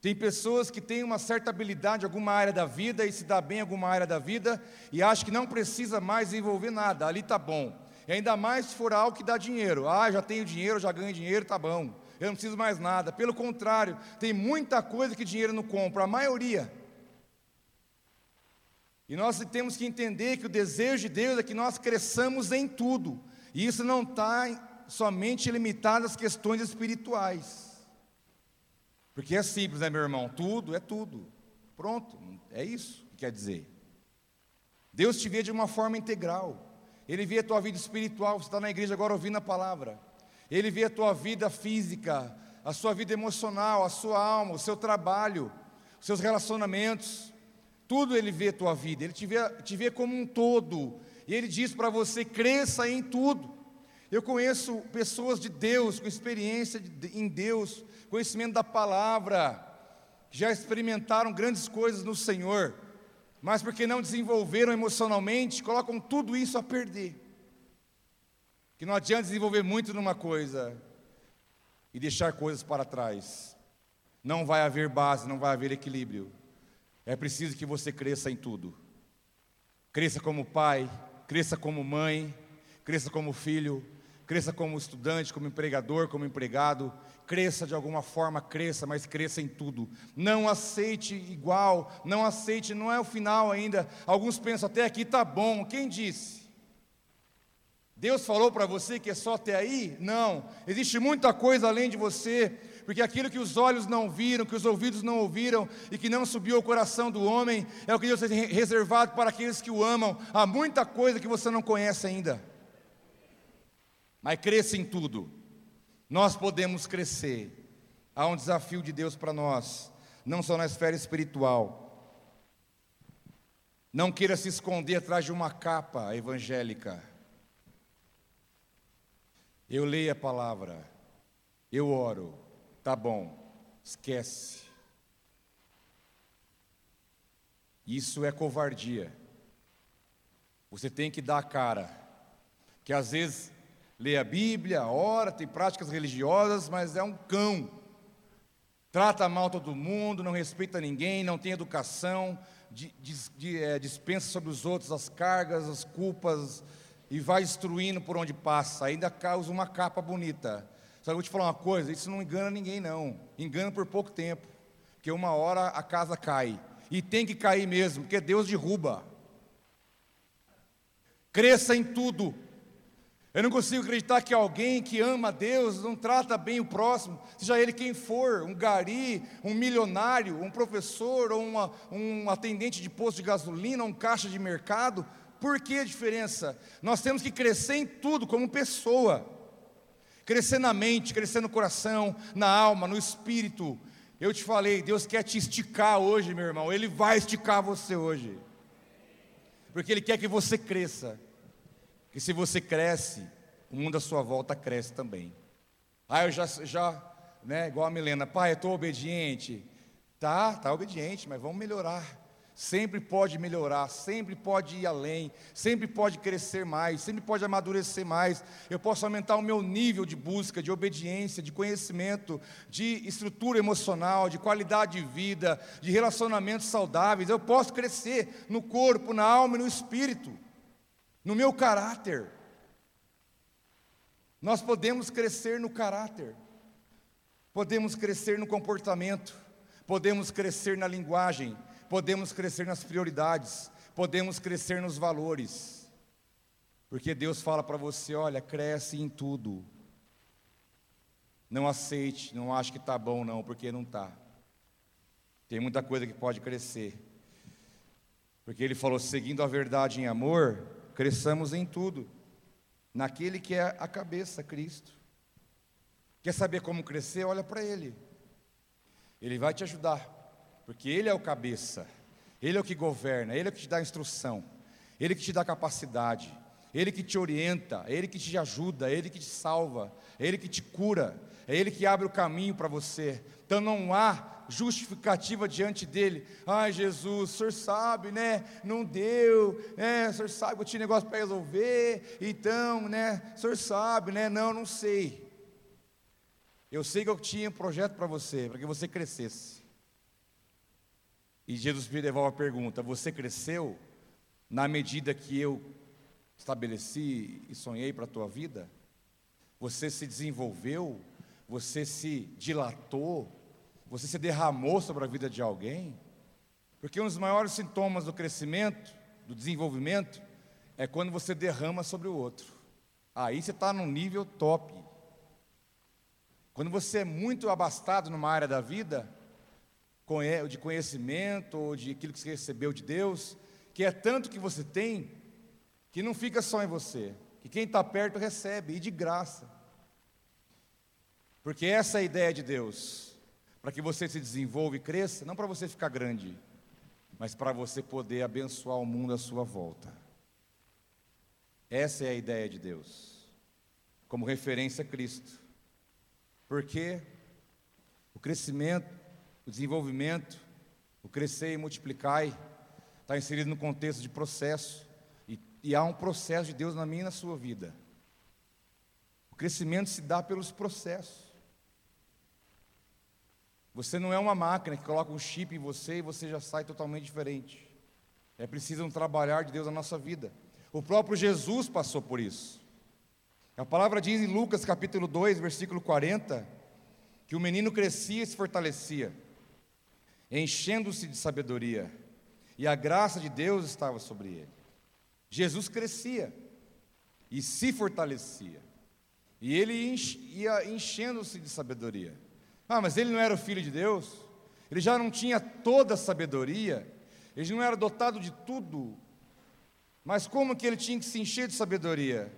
Tem pessoas que têm uma certa habilidade em alguma área da vida e se dá bem em alguma área da vida e acham que não precisa mais desenvolver nada, ali está bom. E ainda mais se for algo que dá dinheiro. Ah, já tenho dinheiro, já ganho dinheiro, está bom. Eu não preciso mais nada. Pelo contrário, tem muita coisa que dinheiro não compra, a maioria. E nós temos que entender que o desejo de Deus é que nós cresçamos em tudo. E isso não está somente limitado às questões espirituais. Porque é simples, né, meu irmão? Tudo é tudo. Pronto, é isso que quer dizer. Deus te vê de uma forma integral. Ele vê a tua vida espiritual, você está na igreja agora ouvindo a palavra. Ele vê a tua vida física, a sua vida emocional, a sua alma, o seu trabalho, os seus relacionamentos. Tudo ele vê tua vida, ele te vê, te vê como um todo. E ele diz para você: cresça em tudo. Eu conheço pessoas de Deus, com experiência de, em Deus, conhecimento da palavra, já experimentaram grandes coisas no Senhor, mas porque não desenvolveram emocionalmente, colocam tudo isso a perder. Que não adianta desenvolver muito numa coisa e deixar coisas para trás. Não vai haver base, não vai haver equilíbrio. É preciso que você cresça em tudo. Cresça como pai, cresça como mãe, cresça como filho, cresça como estudante, como empregador, como empregado, cresça de alguma forma, cresça, mas cresça em tudo. Não aceite igual, não aceite, não é o final ainda. Alguns pensam até aqui está bom. Quem disse? Deus falou para você que é só até aí? Não, existe muita coisa além de você, porque aquilo que os olhos não viram, que os ouvidos não ouviram e que não subiu ao coração do homem, é o que Deus tem reservado para aqueles que o amam. Há muita coisa que você não conhece ainda, mas cresça em tudo nós podemos crescer. Há um desafio de Deus para nós. não só na esfera espiritual. Não queira se esconder atrás de uma capa evangélica. Eu leio a palavra, eu oro, tá bom, esquece. Isso é covardia. Você tem que dar a cara, que às vezes lê a Bíblia, ora, tem práticas religiosas, mas é um cão. Trata mal todo mundo, não respeita ninguém, não tem educação, de, de, de, é, dispensa sobre os outros as cargas, as culpas, e vai destruindo por onde passa, ainda causa uma capa bonita. Só que eu vou te falar uma coisa: isso não engana ninguém, não. Engana por pouco tempo, porque uma hora a casa cai, e tem que cair mesmo, porque Deus derruba. Cresça em tudo. Eu não consigo acreditar que alguém que ama Deus não trata bem o próximo, seja ele quem for, um gari, um milionário, um professor, ou uma, um atendente de posto de gasolina, um caixa de mercado. Por que a diferença? Nós temos que crescer em tudo como pessoa. Crescer na mente, crescer no coração, na alma, no espírito. Eu te falei, Deus quer te esticar hoje, meu irmão. Ele vai esticar você hoje. Porque Ele quer que você cresça. Que se você cresce, o mundo à sua volta cresce também. Ah, eu já, já né, igual a Milena, pai, eu estou obediente. Tá, tá obediente, mas vamos melhorar. Sempre pode melhorar, sempre pode ir além, sempre pode crescer mais, sempre pode amadurecer mais. Eu posso aumentar o meu nível de busca, de obediência, de conhecimento, de estrutura emocional, de qualidade de vida, de relacionamentos saudáveis. Eu posso crescer no corpo, na alma e no espírito no meu caráter. Nós podemos crescer no caráter, podemos crescer no comportamento, podemos crescer na linguagem, podemos crescer nas prioridades, podemos crescer nos valores. Porque Deus fala para você: olha, cresce em tudo. Não aceite, não ache que está bom, não, porque não está. Tem muita coisa que pode crescer. Porque Ele falou: seguindo a verdade em amor, cresçamos em tudo, naquele que é a cabeça, Cristo. Quer saber como crescer? Olha para Ele. Ele vai te ajudar, porque Ele é o cabeça, Ele é o que governa, Ele é o que te dá instrução, Ele que te dá capacidade, Ele que te orienta, Ele que te ajuda, Ele que te salva, Ele que te cura, é Ele que abre o caminho para você. Então não há justificativa diante dele. Ai, Jesus, o senhor sabe, né? Não deu, né? O senhor sabe que eu tinha negócio para resolver, então, né? O senhor sabe, né? Não, não sei. Eu sei que eu tinha um projeto para você, para que você crescesse. E Jesus me devolve a pergunta: Você cresceu na medida que eu estabeleci e sonhei para a tua vida? Você se desenvolveu? Você se dilatou? Você se derramou sobre a vida de alguém? Porque um dos maiores sintomas do crescimento, do desenvolvimento, é quando você derrama sobre o outro. Aí você está num nível top. Quando você é muito abastado numa área da vida, de conhecimento ou de aquilo que você recebeu de Deus, que é tanto que você tem, que não fica só em você, que quem está perto recebe, e de graça. Porque essa é a ideia de Deus para que você se desenvolva e cresça, não para você ficar grande, mas para você poder abençoar o mundo à sua volta. Essa é a ideia de Deus, como referência a Cristo. Porque o crescimento, o desenvolvimento, o crescer e multiplicar está inserido no contexto de processo, e, e há um processo de Deus na minha e na sua vida. O crescimento se dá pelos processos. Você não é uma máquina que coloca um chip em você e você já sai totalmente diferente. É preciso um trabalhar de Deus na nossa vida. O próprio Jesus passou por isso. A palavra diz em Lucas capítulo 2, versículo 40, que o menino crescia e se fortalecia, enchendo-se de sabedoria, e a graça de Deus estava sobre ele. Jesus crescia e se fortalecia, e ele ia enchendo-se de sabedoria. Ah, mas ele não era o filho de Deus? Ele já não tinha toda a sabedoria? Ele não era dotado de tudo? Mas como que ele tinha que se encher de sabedoria?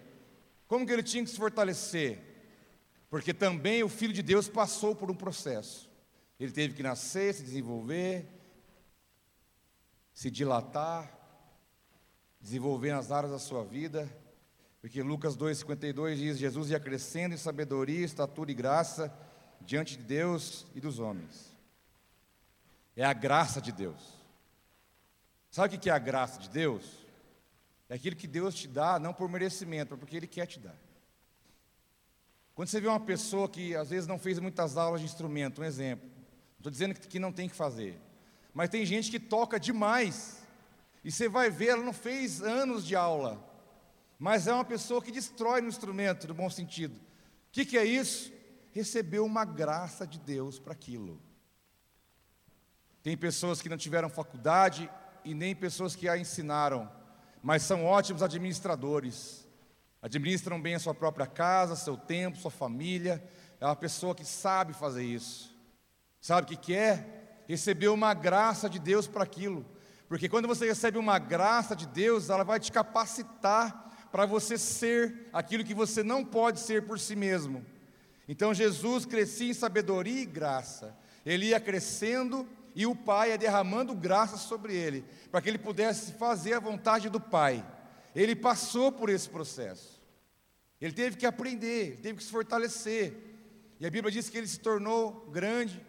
Como que ele tinha que se fortalecer? Porque também o filho de Deus passou por um processo. Ele teve que nascer, se desenvolver, se dilatar, desenvolver nas áreas da sua vida, porque Lucas 2,52 diz: Jesus ia crescendo em sabedoria, estatura e graça diante de Deus e dos homens. É a graça de Deus. Sabe o que é a graça de Deus? É aquilo que Deus te dá, não por merecimento, mas porque Ele quer te dar. Quando você vê uma pessoa que às vezes não fez muitas aulas de instrumento, um exemplo, estou dizendo que não tem que fazer, mas tem gente que toca demais, e você vai ver, ela não fez anos de aula, mas é uma pessoa que destrói no instrumento, no bom sentido. O que, que é isso? Recebeu uma graça de Deus para aquilo. Tem pessoas que não tiveram faculdade e nem pessoas que a ensinaram, mas são ótimos administradores. Administram bem a sua própria casa, seu tempo, sua família. É uma pessoa que sabe fazer isso. Sabe o que, que é? Recebeu uma graça de Deus para aquilo. Porque quando você recebe uma graça de Deus, ela vai te capacitar para você ser aquilo que você não pode ser por si mesmo. Então Jesus crescia em sabedoria e graça. Ele ia crescendo e o Pai ia derramando graça sobre ele, para que ele pudesse fazer a vontade do Pai. Ele passou por esse processo. Ele teve que aprender, ele teve que se fortalecer. E a Bíblia diz que ele se tornou grande,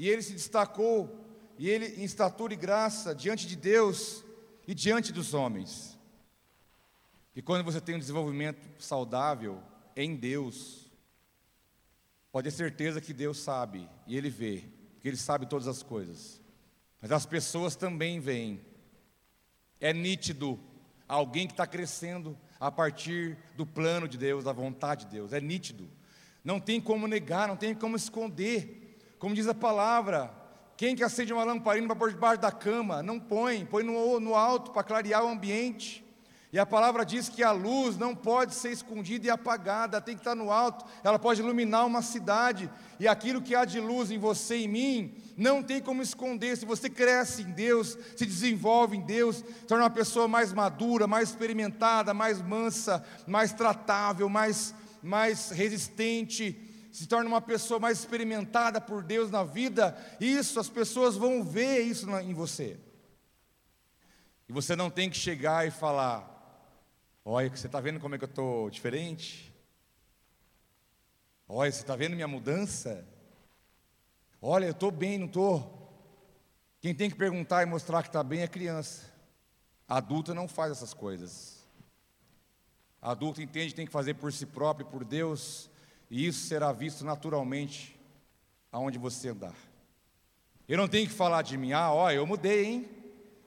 e ele se destacou, e ele em estatura e graça diante de Deus e diante dos homens. E quando você tem um desenvolvimento saudável em Deus, pode ter certeza que Deus sabe e Ele vê porque Ele sabe todas as coisas. Mas as pessoas também veem. É nítido alguém que está crescendo a partir do plano de Deus, da vontade de Deus. É nítido. Não tem como negar, não tem como esconder. Como diz a palavra, quem que acende uma lamparina para pôr debaixo da cama? Não põe, põe no, no alto para clarear o ambiente. E a palavra diz que a luz não pode ser escondida e apagada, tem que estar no alto, ela pode iluminar uma cidade, e aquilo que há de luz em você e em mim, não tem como esconder. Se você cresce em Deus, se desenvolve em Deus, torna uma pessoa mais madura, mais experimentada, mais mansa, mais tratável, mais, mais resistente, se torna uma pessoa mais experimentada por Deus na vida, isso, as pessoas vão ver isso em você. E você não tem que chegar e falar, Olha, você está vendo como é que eu estou diferente? Olha, você está vendo minha mudança? Olha, eu estou bem, não estou? Quem tem que perguntar e mostrar que está bem é criança. A adulta não faz essas coisas. A adulta entende que tem que fazer por si próprio, por Deus, e isso será visto naturalmente aonde você andar. Eu não tenho que falar de mim, ah, ó, eu mudei, hein?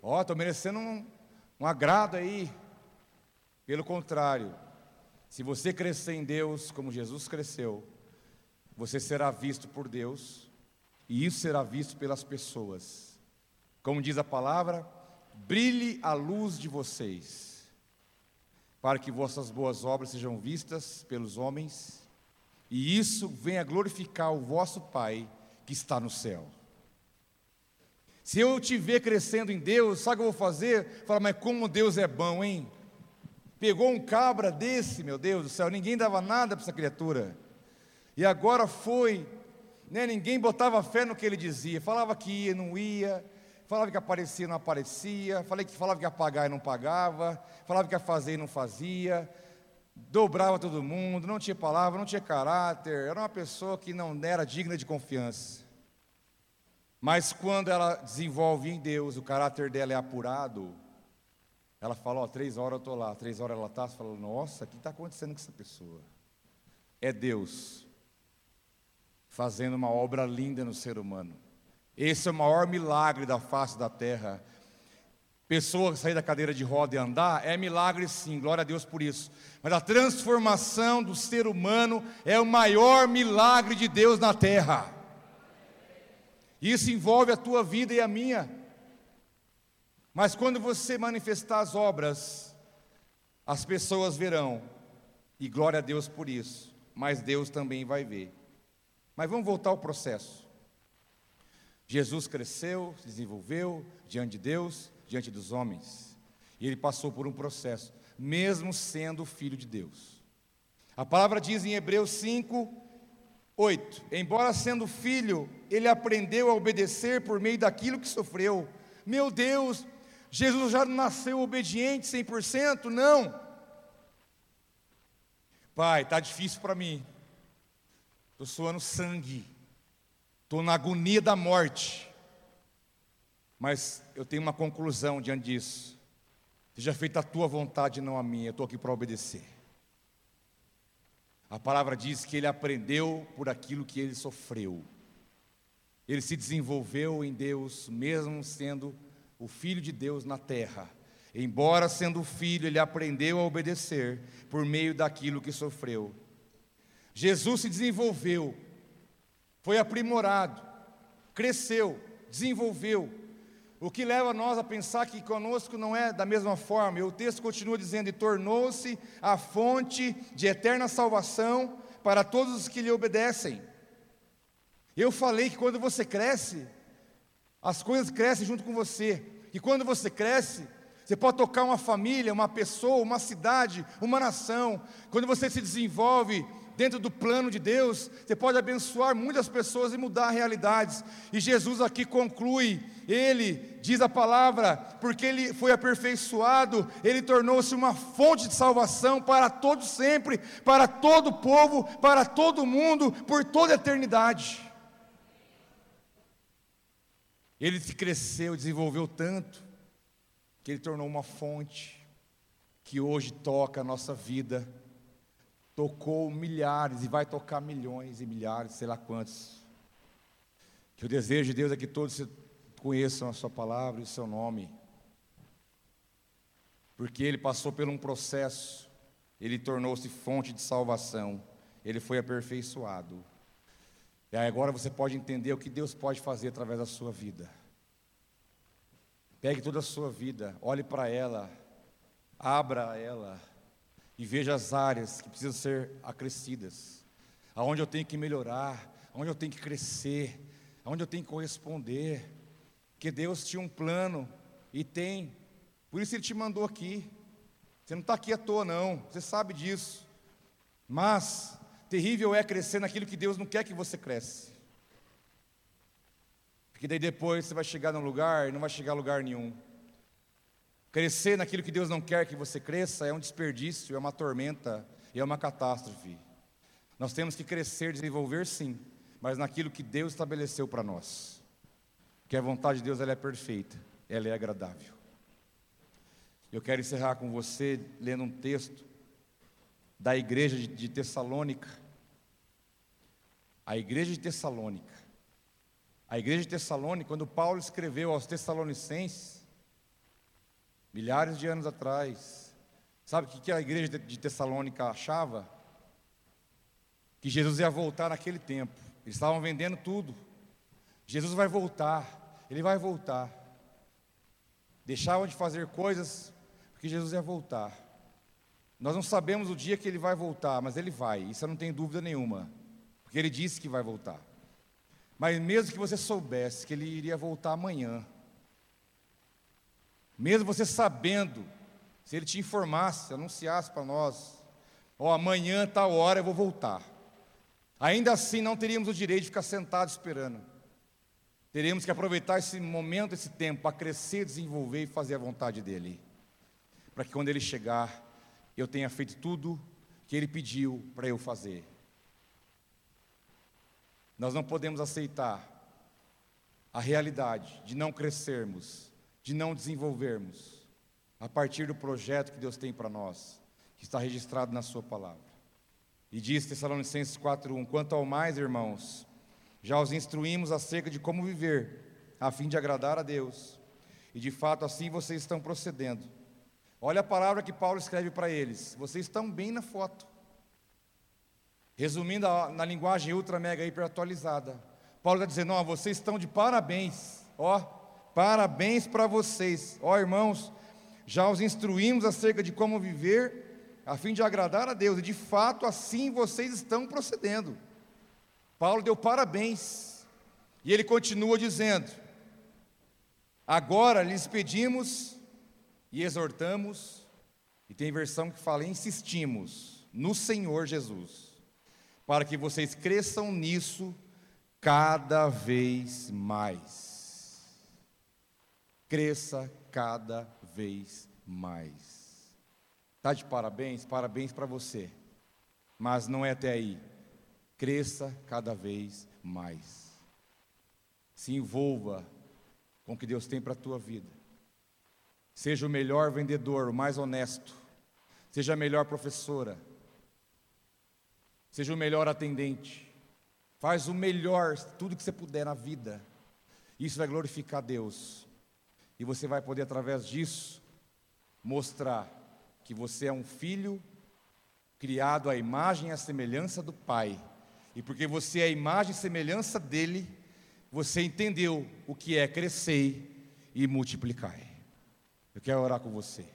Ó, estou merecendo um, um agrado aí. Pelo contrário, se você crescer em Deus como Jesus cresceu, você será visto por Deus e isso será visto pelas pessoas. Como diz a palavra, brilhe a luz de vocês, para que vossas boas obras sejam vistas pelos homens, e isso venha glorificar o vosso Pai que está no céu. Se eu te ver crescendo em Deus, sabe o que eu vou fazer? Fala, mas como Deus é bom, hein? Pegou um cabra desse, meu Deus do céu, ninguém dava nada para essa criatura. E agora foi, né, ninguém botava fé no que ele dizia. Falava que ia, não ia. Falava que aparecia, não aparecia. Falei que falava que ia pagar e não pagava. Falava que ia fazer e não fazia. Dobrava todo mundo, não tinha palavra, não tinha caráter. Era uma pessoa que não era digna de confiança. Mas quando ela desenvolve em Deus, o caráter dela é apurado, ela fala, ó, três horas eu estou lá, três horas ela está, você fala, nossa, o que está acontecendo com essa pessoa? É Deus fazendo uma obra linda no ser humano. Esse é o maior milagre da face da terra. Pessoa sair da cadeira de roda e andar é milagre sim, glória a Deus por isso. Mas a transformação do ser humano é o maior milagre de Deus na terra. Isso envolve a tua vida e a minha. Mas quando você manifestar as obras, as pessoas verão, e glória a Deus por isso, mas Deus também vai ver. Mas vamos voltar ao processo. Jesus cresceu, se desenvolveu diante de Deus, diante dos homens, e ele passou por um processo, mesmo sendo filho de Deus. A palavra diz em Hebreus 5 8. Embora sendo filho, ele aprendeu a obedecer por meio daquilo que sofreu. Meu Deus, Jesus já nasceu obediente 100%? Não. Pai, está difícil para mim. Estou suando sangue. Estou na agonia da morte. Mas eu tenho uma conclusão diante disso. Seja feita a tua vontade, não a minha. Eu estou aqui para obedecer. A palavra diz que ele aprendeu por aquilo que ele sofreu. Ele se desenvolveu em Deus, mesmo sendo o Filho de Deus na terra. Embora sendo filho, ele aprendeu a obedecer por meio daquilo que sofreu. Jesus se desenvolveu, foi aprimorado, cresceu, desenvolveu, o que leva nós a pensar que conosco não é da mesma forma. E o texto continua dizendo: E tornou-se a fonte de eterna salvação para todos os que lhe obedecem. Eu falei que quando você cresce, as coisas crescem junto com você. E quando você cresce, você pode tocar uma família, uma pessoa, uma cidade, uma nação. Quando você se desenvolve dentro do plano de Deus, você pode abençoar muitas pessoas e mudar realidades. E Jesus aqui conclui, ele diz a palavra, porque ele foi aperfeiçoado, ele tornou-se uma fonte de salvação para todos sempre, para todo povo, para todo mundo, por toda a eternidade. Ele cresceu, desenvolveu tanto, que ele tornou uma fonte que hoje toca a nossa vida tocou milhares e vai tocar milhões e milhares, sei lá quantos. Que o desejo de Deus é que todos conheçam a Sua palavra e o Seu nome. Porque Ele passou por um processo, Ele tornou-se fonte de salvação, Ele foi aperfeiçoado. E agora você pode entender o que Deus pode fazer através da sua vida. Pegue toda a sua vida, olhe para ela, abra ela e veja as áreas que precisam ser acrescidas, aonde eu tenho que melhorar, aonde eu tenho que crescer, aonde eu tenho que corresponder. Que Deus tinha um plano e tem, por isso Ele te mandou aqui. Você não está aqui à toa, não, você sabe disso. Mas, terrível é crescer naquilo que Deus não quer que você cresça. Porque daí depois você vai chegar num lugar e não vai chegar a lugar nenhum. Crescer naquilo que Deus não quer que você cresça é um desperdício, é uma tormenta é uma catástrofe. Nós temos que crescer, desenvolver sim, mas naquilo que Deus estabeleceu para nós. Que a vontade de Deus ela é perfeita, ela é agradável. Eu quero encerrar com você lendo um texto da igreja de Tessalônica. A igreja de Tessalônica. A igreja de Tessalônica, quando Paulo escreveu aos Tessalonicenses, milhares de anos atrás. Sabe o que a igreja de Tessalônica achava? Que Jesus ia voltar naquele tempo. Eles estavam vendendo tudo. Jesus vai voltar, ele vai voltar. Deixavam de fazer coisas porque Jesus ia voltar. Nós não sabemos o dia que ele vai voltar, mas ele vai, isso eu não tenho dúvida nenhuma, porque ele disse que vai voltar. Mas mesmo que você soubesse que ele iria voltar amanhã, mesmo você sabendo, se ele te informasse, anunciasse para nós, ó, oh, amanhã, tal hora eu vou voltar. Ainda assim não teríamos o direito de ficar sentado esperando. Teríamos que aproveitar esse momento, esse tempo, para crescer, desenvolver e fazer a vontade dele. Para que quando ele chegar, eu tenha feito tudo que ele pediu para eu fazer. Nós não podemos aceitar a realidade de não crescermos de não desenvolvermos a partir do projeto que Deus tem para nós, que está registrado na Sua palavra. E diz Tessalonicenses 4:1: Quanto ao mais, irmãos, já os instruímos acerca de como viver, a fim de agradar a Deus. E de fato assim vocês estão procedendo. Olha a palavra que Paulo escreve para eles. Vocês estão bem na foto. Resumindo na linguagem ultra mega hiper atualizada. Paulo está dizendo: ó, vocês estão de parabéns. Ó, Parabéns para vocês. Ó irmãos, já os instruímos acerca de como viver, a fim de agradar a Deus, e de fato assim vocês estão procedendo. Paulo deu parabéns, e ele continua dizendo: Agora lhes pedimos e exortamos, e tem versão que fala insistimos no Senhor Jesus, para que vocês cresçam nisso cada vez mais. Cresça cada vez mais. Tá de parabéns? Parabéns para você. Mas não é até aí. Cresça cada vez mais. Se envolva com o que Deus tem para a tua vida. Seja o melhor vendedor, o mais honesto. Seja a melhor professora. Seja o melhor atendente. Faz o melhor, tudo que você puder na vida. Isso vai glorificar Deus. E você vai poder, através disso, mostrar que você é um filho criado à imagem e à semelhança do Pai. E porque você é a imagem e semelhança dele, você entendeu o que é crescer e multiplicar. Eu quero orar com você.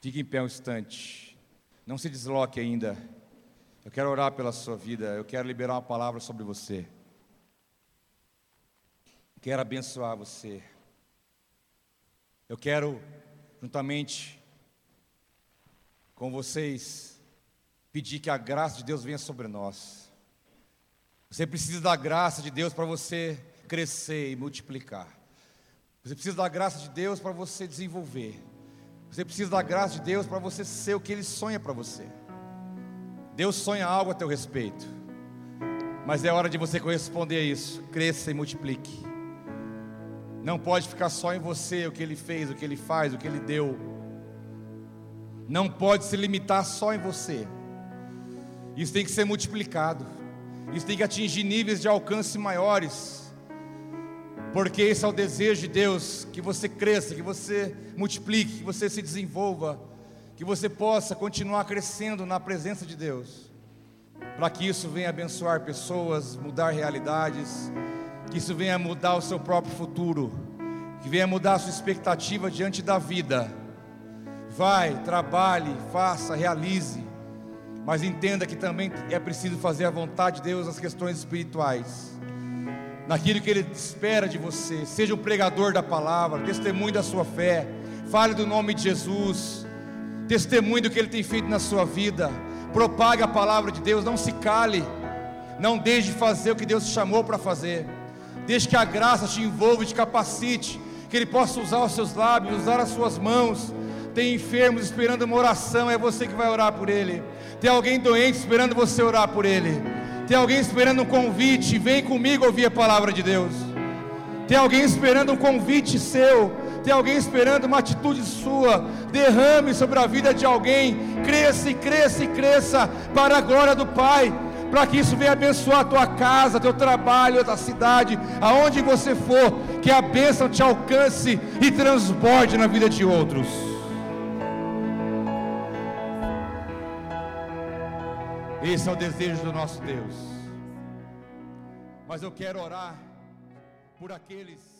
Fique em pé um instante. Não se desloque ainda. Eu quero orar pela sua vida. Eu quero liberar uma palavra sobre você. Quero abençoar você. Eu quero, juntamente com vocês, pedir que a graça de Deus venha sobre nós. Você precisa da graça de Deus para você crescer e multiplicar. Você precisa da graça de Deus para você desenvolver. Você precisa da graça de Deus para você ser o que Ele sonha para você. Deus sonha algo a teu respeito, mas é hora de você corresponder a isso. Cresça e multiplique. Não pode ficar só em você o que Ele fez, o que Ele faz, o que Ele deu. Não pode se limitar só em você. Isso tem que ser multiplicado. Isso tem que atingir níveis de alcance maiores porque esse é o desejo de Deus, que você cresça, que você multiplique, que você se desenvolva, que você possa continuar crescendo na presença de Deus, para que isso venha abençoar pessoas, mudar realidades, que isso venha mudar o seu próprio futuro, que venha mudar a sua expectativa diante da vida. Vai, trabalhe, faça, realize, mas entenda que também é preciso fazer a vontade de Deus nas questões espirituais naquilo que Ele espera de você. Seja o pregador da palavra, testemunho da sua fé, fale do nome de Jesus, testemunho do que Ele tem feito na sua vida, propague a palavra de Deus, não se cale, não deixe de fazer o que Deus te chamou para fazer, deixe que a graça te envolva e te capacite, que Ele possa usar os seus lábios, usar as suas mãos. Tem enfermos esperando uma oração, é você que vai orar por ele. Tem alguém doente esperando você orar por ele. Tem alguém esperando um convite, vem comigo ouvir a palavra de Deus. Tem alguém esperando um convite seu. Tem alguém esperando uma atitude sua. Derrame sobre a vida de alguém. Cresça e cresça e cresça para a glória do Pai. Para que isso venha abençoar a tua casa, teu trabalho, a cidade, aonde você for, que a bênção te alcance e transborde na vida de outros. Esse é o desejo do nosso Deus. Mas eu quero orar por aqueles